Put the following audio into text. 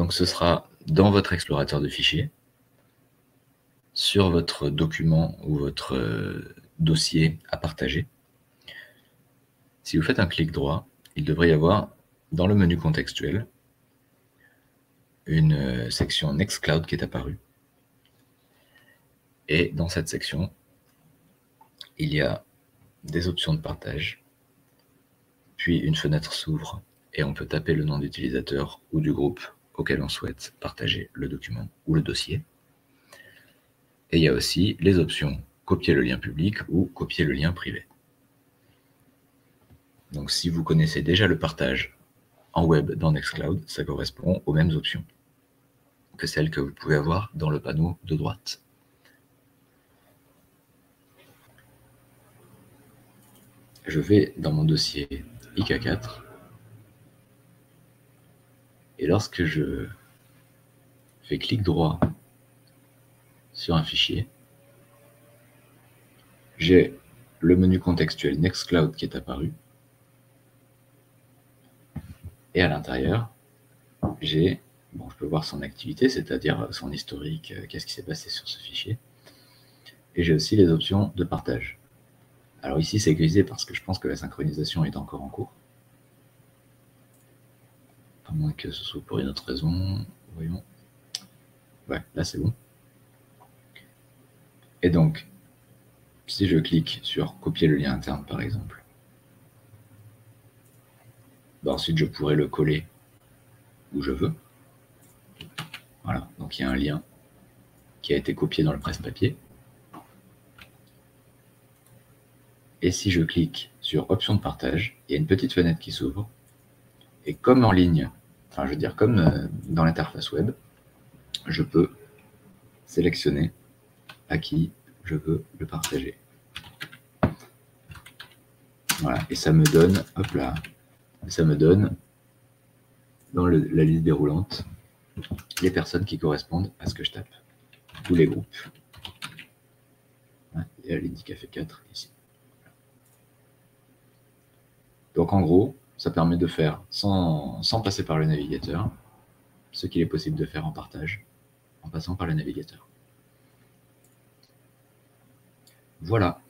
Donc ce sera dans votre explorateur de fichiers, sur votre document ou votre euh, dossier à partager. Si vous faites un clic droit, il devrait y avoir dans le menu contextuel une euh, section Nextcloud qui est apparue. Et dans cette section, il y a des options de partage, puis une fenêtre s'ouvre et on peut taper le nom d'utilisateur ou du groupe auquel on souhaite partager le document ou le dossier. Et il y a aussi les options copier le lien public ou copier le lien privé. Donc si vous connaissez déjà le partage en web dans Nextcloud, ça correspond aux mêmes options que celles que vous pouvez avoir dans le panneau de droite. Je vais dans mon dossier IK4 et lorsque je fais clic droit sur un fichier, j'ai le menu contextuel Nextcloud qui est apparu. Et à l'intérieur, j'ai, bon, je peux voir son activité, c'est-à-dire son historique, euh, qu'est-ce qui s'est passé sur ce fichier. Et j'ai aussi les options de partage. Alors ici, c'est grisé parce que je pense que la synchronisation est encore en cours. Que ce soit pour une autre raison. Voyons. Ouais, là c'est bon. Et donc, si je clique sur copier le lien interne par exemple, ben, ensuite je pourrais le coller où je veux. Voilà, donc il y a un lien qui a été copié dans le presse-papier. Et si je clique sur option de partage, il y a une petite fenêtre qui s'ouvre. Et comme en ligne, enfin je veux dire comme euh, dans l'interface web, je peux sélectionner à qui je veux le partager. Voilà, et ça me donne, hop là, ça me donne dans la liste déroulante les personnes qui correspondent à ce que je tape, tous les groupes. Il y a l'Indicafé 4 ici. Donc en gros, ça permet de faire, sans, passer par le navigateur, ce qu'il est possible de faire en partage, en passant par le navigateur. Voilà.